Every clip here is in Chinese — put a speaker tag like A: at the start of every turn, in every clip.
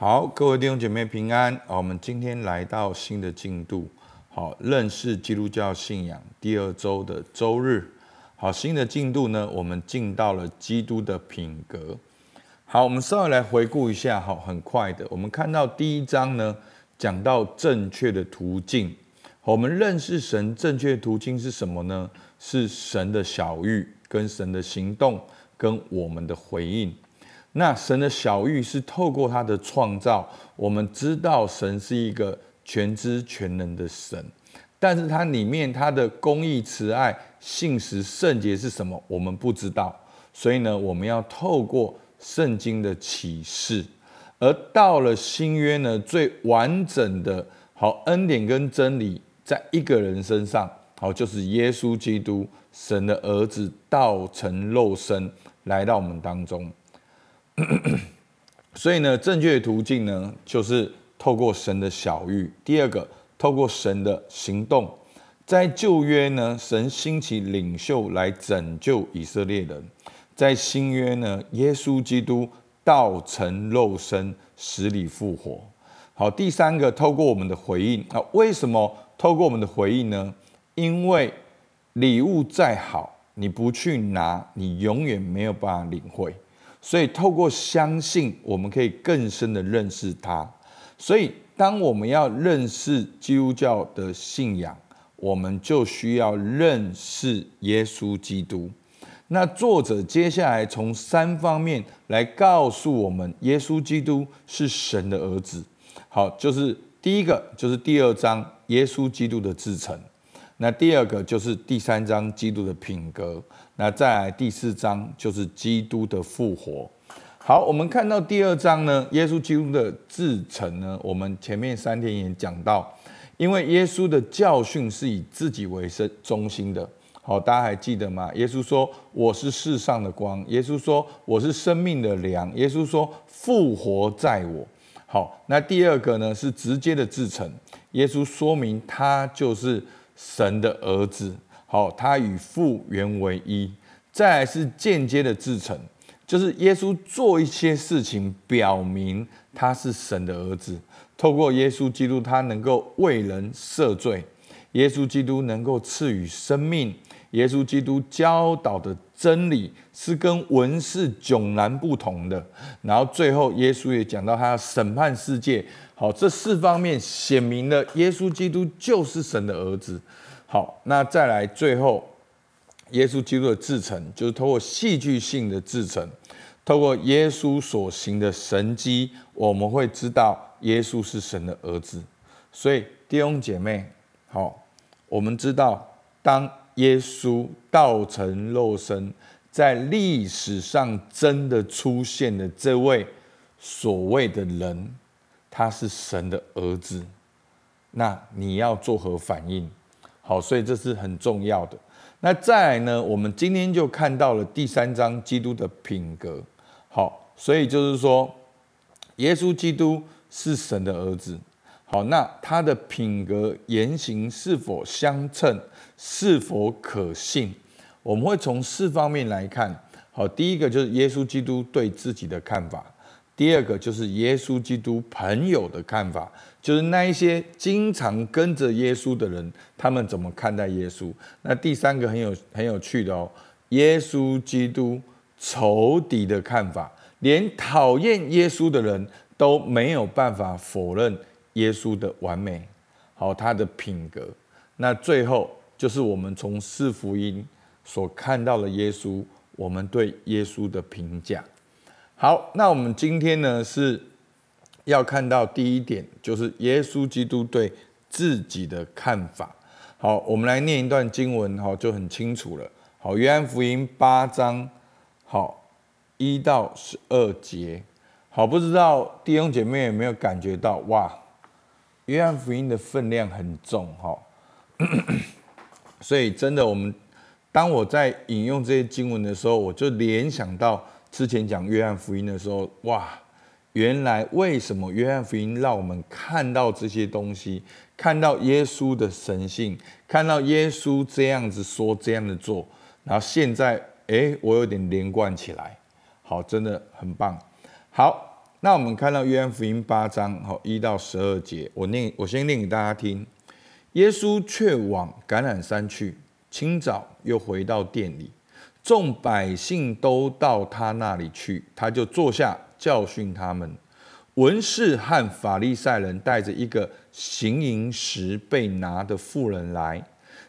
A: 好，各位弟兄姐妹平安。我们今天来到新的进度，好，认识基督教信仰第二周的周日。好，新的进度呢，我们进到了基督的品格。好，我们稍微来回顾一下，好，很快的，我们看到第一章呢，讲到正确的途径。我们认识神正确途径是什么呢？是神的小玉、跟神的行动、跟我们的回应。那神的小玉是透过他的创造，我们知道神是一个全知全能的神。但是它里面它的公义、慈爱、信实、圣洁是什么？我们不知道，所以呢，我们要透过圣经的启示，而到了新约呢，最完整的好恩典跟真理，在一个人身上，好就是耶稣基督，神的儿子，道成肉身来到我们当中。所以呢，正确的途径呢，就是透过神的晓諭。第二个。透过神的行动，在旧约呢，神兴起领袖来拯救以色列人；在新约呢，耶稣基督道成肉身，死里复活。好，第三个，透过我们的回应啊，为什么透过我们的回应呢？因为礼物再好，你不去拿，你永远没有办法领会。所以，透过相信，我们可以更深的认识他。所以。当我们要认识基督教的信仰，我们就需要认识耶稣基督。那作者接下来从三方面来告诉我们，耶稣基督是神的儿子。好，就是第一个，就是第二章耶稣基督的自成。那第二个就是第三章基督的品格。那再来第四章就是基督的复活。好，我们看到第二章呢，耶稣基督的自成呢，我们前面三天也讲到，因为耶稣的教训是以自己为生中心的。好，大家还记得吗？耶稣说：“我是世上的光。”耶稣说：“我是生命的粮。”耶稣说：“复活在我。”好，那第二个呢是直接的自成，耶稣说明他就是神的儿子。好，他与父原为一。再来是间接的自成。就是耶稣做一些事情，表明他是神的儿子。透过耶稣基督，他能够为人赦罪；耶稣基督能够赐予生命；耶稣基督教导的真理是跟文士迥然不同的。然后最后，耶稣也讲到他要审判世界。好，这四方面显明了耶稣基督就是神的儿子。好，那再来最后。耶稣基督的制成，就是透过戏剧性的制成，透过耶稣所行的神迹，我们会知道耶稣是神的儿子。所以弟兄姐妹，好，我们知道，当耶稣道成肉身，在历史上真的出现的这位所谓的人，他是神的儿子，那你要作何反应？好，所以这是很重要的。那再来呢？我们今天就看到了第三章基督的品格。好，所以就是说，耶稣基督是神的儿子。好，那他的品格言行是否相称，是否可信？我们会从四方面来看。好，第一个就是耶稣基督对自己的看法。第二个就是耶稣基督朋友的看法，就是那一些经常跟着耶稣的人，他们怎么看待耶稣？那第三个很有很有趣的哦，耶稣基督仇敌的看法，连讨厌耶稣的人都没有办法否认耶稣的完美，好，他的品格。那最后就是我们从四福音所看到的耶稣，我们对耶稣的评价。好，那我们今天呢是要看到第一点，就是耶稣基督对自己的看法。好，我们来念一段经文，好，就很清楚了。好，约翰福音八章，好，一到十二节。好，不知道弟兄姐妹有没有感觉到，哇，约翰福音的分量很重，哈。所以真的，我们当我在引用这些经文的时候，我就联想到。之前讲约翰福音的时候，哇，原来为什么约翰福音让我们看到这些东西，看到耶稣的神性，看到耶稣这样子说，这样的做，然后现在，哎，我有点连贯起来，好，真的很棒。好，那我们看到约翰福音八章好一到十二节，我念，我先念给大家听。耶稣却往橄榄山去，清早又回到店里，众百姓都到他那里去，他就坐下教训他们。文士和法利赛人带着一个行淫时被拿的妇人来，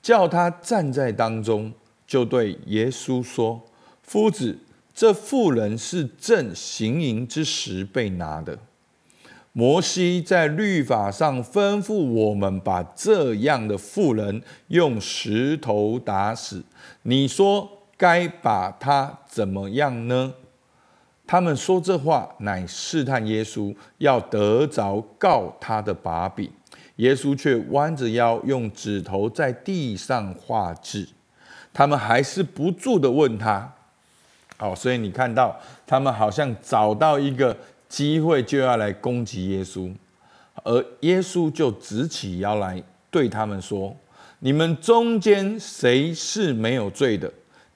A: 叫他站在当中，就对耶稣说：“夫子，这妇人是正行淫之时被拿的。摩西在律法上吩咐我们把这样的妇人用石头打死。你说该把他怎么样呢？”他们说这话，乃试探耶稣，要得着告他的把柄。耶稣却弯着腰，用指头在地上画字。他们还是不住地问他。好，所以你看到他们好像找到一个机会，就要来攻击耶稣，而耶稣就直起腰来对他们说：“你们中间谁是没有罪的？”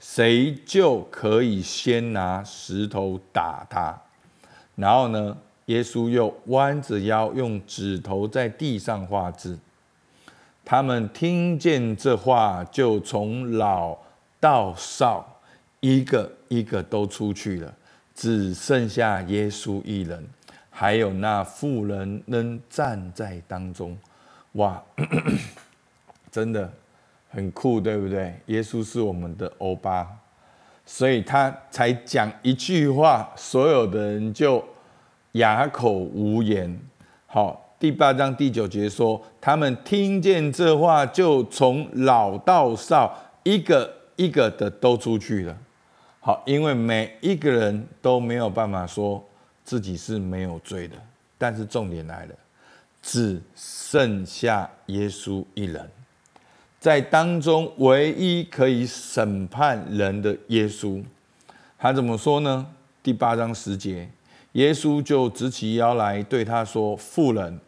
A: 谁就可以先拿石头打他，然后呢，耶稣又弯着腰，用指头在地上画字。他们听见这话，就从老到少，一个一个都出去了，只剩下耶稣一人，还有那妇人仍站在当中。哇，真的。很酷，对不对？耶稣是我们的欧巴，所以他才讲一句话，所有的人就哑口无言。好，第八章第九节说，他们听见这话，就从老到少，一个一个的都出去了。好，因为每一个人都没有办法说自己是没有罪的，但是重点来了，只剩下耶稣一人。在当中唯一可以审判人的耶稣，他怎么说呢？第八章十节，耶稣就直起腰来对他说：“妇人，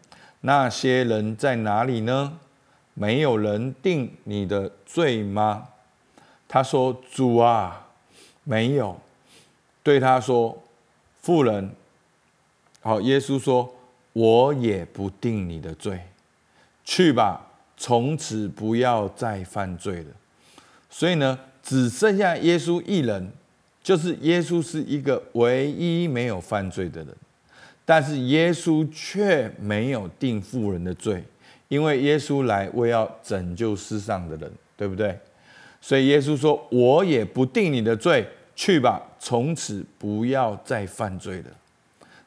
A: 那些人在哪里呢？没有人定你的罪吗？”他说：“主啊，没有。”对他说：“妇人，好。”耶稣说：“我也不定你的罪，去吧。”从此不要再犯罪了。所以呢，只剩下耶稣一人，就是耶稣是一个唯一没有犯罪的人。但是耶稣却没有定富人的罪，因为耶稣来为要拯救世上的人，对不对？所以耶稣说：“我也不定你的罪，去吧，从此不要再犯罪了。”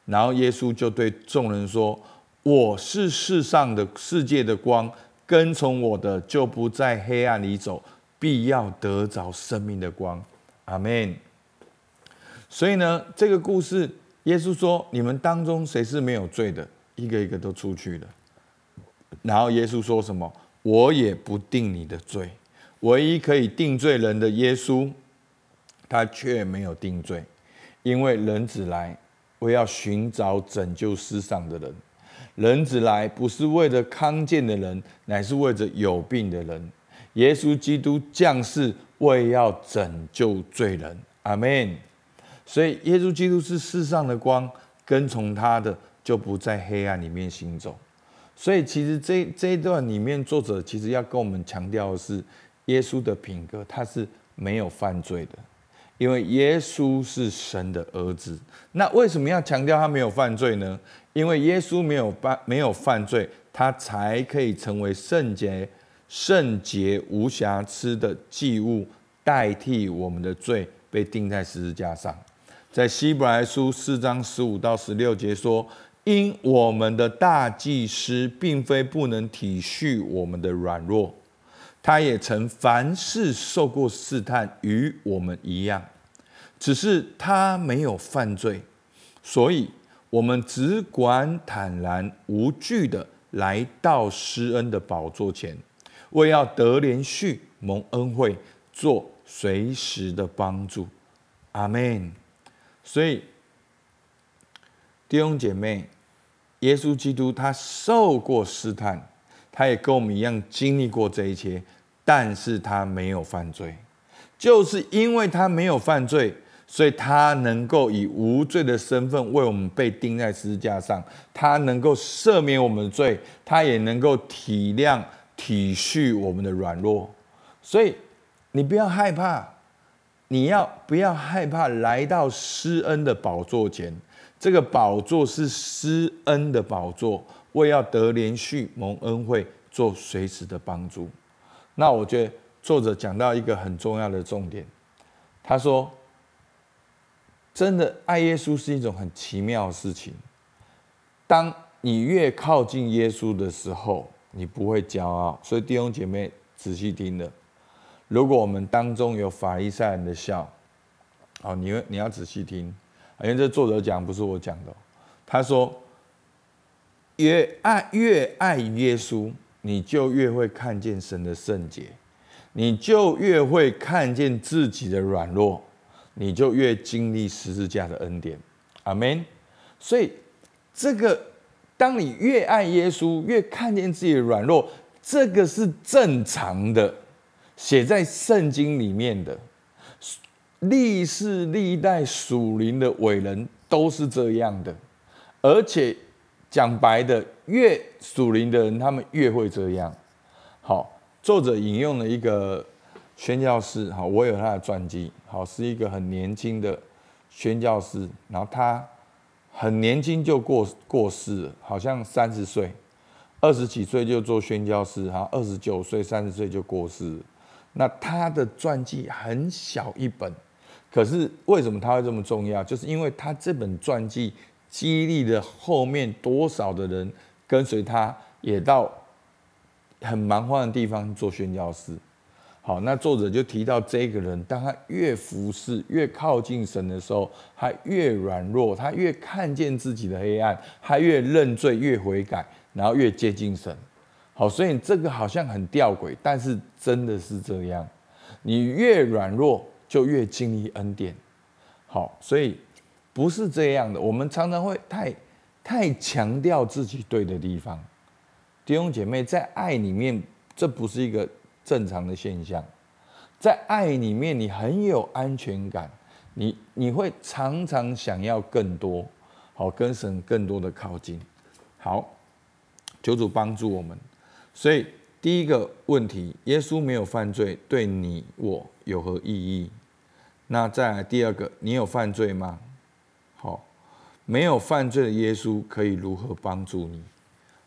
A: 然后耶稣就对众人说：“我是世上的世界的光。”跟从我的，就不在黑暗里走，必要得着生命的光。阿门。所以呢，这个故事，耶稣说：“你们当中谁是没有罪的？”一个一个都出去了。然后耶稣说什么？我也不定你的罪。唯一可以定罪人的耶稣，他却没有定罪，因为人子来，我要寻找拯救世上的人。人子来不是为了康健的人，乃是为着有病的人。耶稣基督降世为要拯救罪人。阿门。所以耶稣基督是世上的光，跟从他的就不在黑暗里面行走。所以其实这这一段里面，作者其实要跟我们强调的是，耶稣的品格他是没有犯罪的，因为耶稣是神的儿子。那为什么要强调他没有犯罪呢？因为耶稣没有犯没有犯罪，他才可以成为圣洁、圣洁无瑕疵的祭物，代替我们的罪被钉在十字架上。在希伯来书四章十五到十六节说：“因我们的大祭司并非不能体恤我们的软弱，他也曾凡事受过试探，与我们一样，只是他没有犯罪，所以。”我们只管坦然无惧的来到施恩的宝座前，为要得连续、蒙恩惠、做随时的帮助。阿门。所以弟兄姐妹，耶稣基督他受过试探，他也跟我们一样经历过这一切，但是他没有犯罪，就是因为他没有犯罪。所以他能够以无罪的身份为我们被钉在十字架上，他能够赦免我们的罪，他也能够体谅体恤我们的软弱。所以你不要害怕，你要不要害怕来到施恩的宝座前？这个宝座是施恩的宝座，为要得连续蒙恩惠，做随时的帮助。那我觉得作者讲到一个很重要的重点，他说：“真的爱耶稣是一种很奇妙的事情。当你越靠近耶稣的时候，你不会骄傲。所以弟兄姐妹仔细听的，如果我们当中有法利赛人的笑，好，你你要仔细听。”因为这作者讲不是我讲的，他说：“越爱越爱耶稣，你就越会看见神的圣洁，你就越会看见自己的软弱，你就越经历十字架的恩典。”阿门。所以，这个当你越爱耶稣，越看见自己的软弱，这个是正常的，写在圣经里面的。历世历代属灵的伟人都是这样的，而且讲白的，越属灵的人，他们越会这样。好，作者引用了一个宣教士，好，我有他的传记，好，是一个很年轻的宣教士，然后他很年轻就过过世了，好像三十岁，二十几岁就做宣教士，哈，二十九岁、三十岁就过世。那他的传记很小一本。可是为什么他会这么重要？就是因为他这本传记激励了后面多少的人跟随他，也到很蛮荒的地方做宣教士。好，那作者就提到这个人，当他越服侍、越靠近神的时候，他越软弱，他越看见自己的黑暗，他越认罪、越悔改，然后越接近神。好，所以这个好像很吊诡，但是真的是这样。你越软弱。就越经历恩典，好，所以不是这样的。我们常常会太太强调自己对的地方，弟兄姐妹，在爱里面，这不是一个正常的现象。在爱里面，你很有安全感，你你会常常想要更多，好，跟神更多的靠近。好，求主帮助我们。所以第一个问题，耶稣没有犯罪，对你我有何意义？那再来第二个，你有犯罪吗？好，没有犯罪的耶稣可以如何帮助你？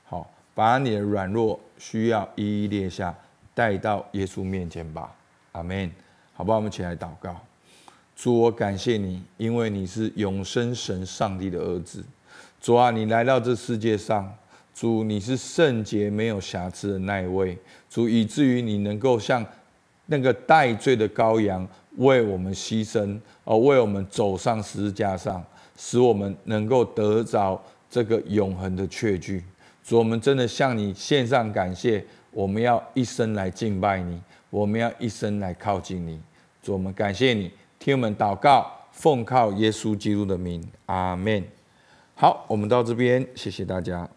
A: 好，把你的软弱需要一一列下，带到耶稣面前吧。阿门。好不好，我们起来祷告。主，我感谢你，因为你是永生神上帝的儿子。主啊，你来到这世界上，主你是圣洁没有瑕疵的那一位。主，以至于你能够像那个代罪的羔羊。为我们牺牲，而为我们走上十字架上，使我们能够得着这个永恒的确据。主，我们真的向你献上感谢。我们要一生来敬拜你，我们要一生来靠近你。主，我们感谢你，听我们祷告，奉靠耶稣基督的名，阿门。好，我们到这边，谢谢大家。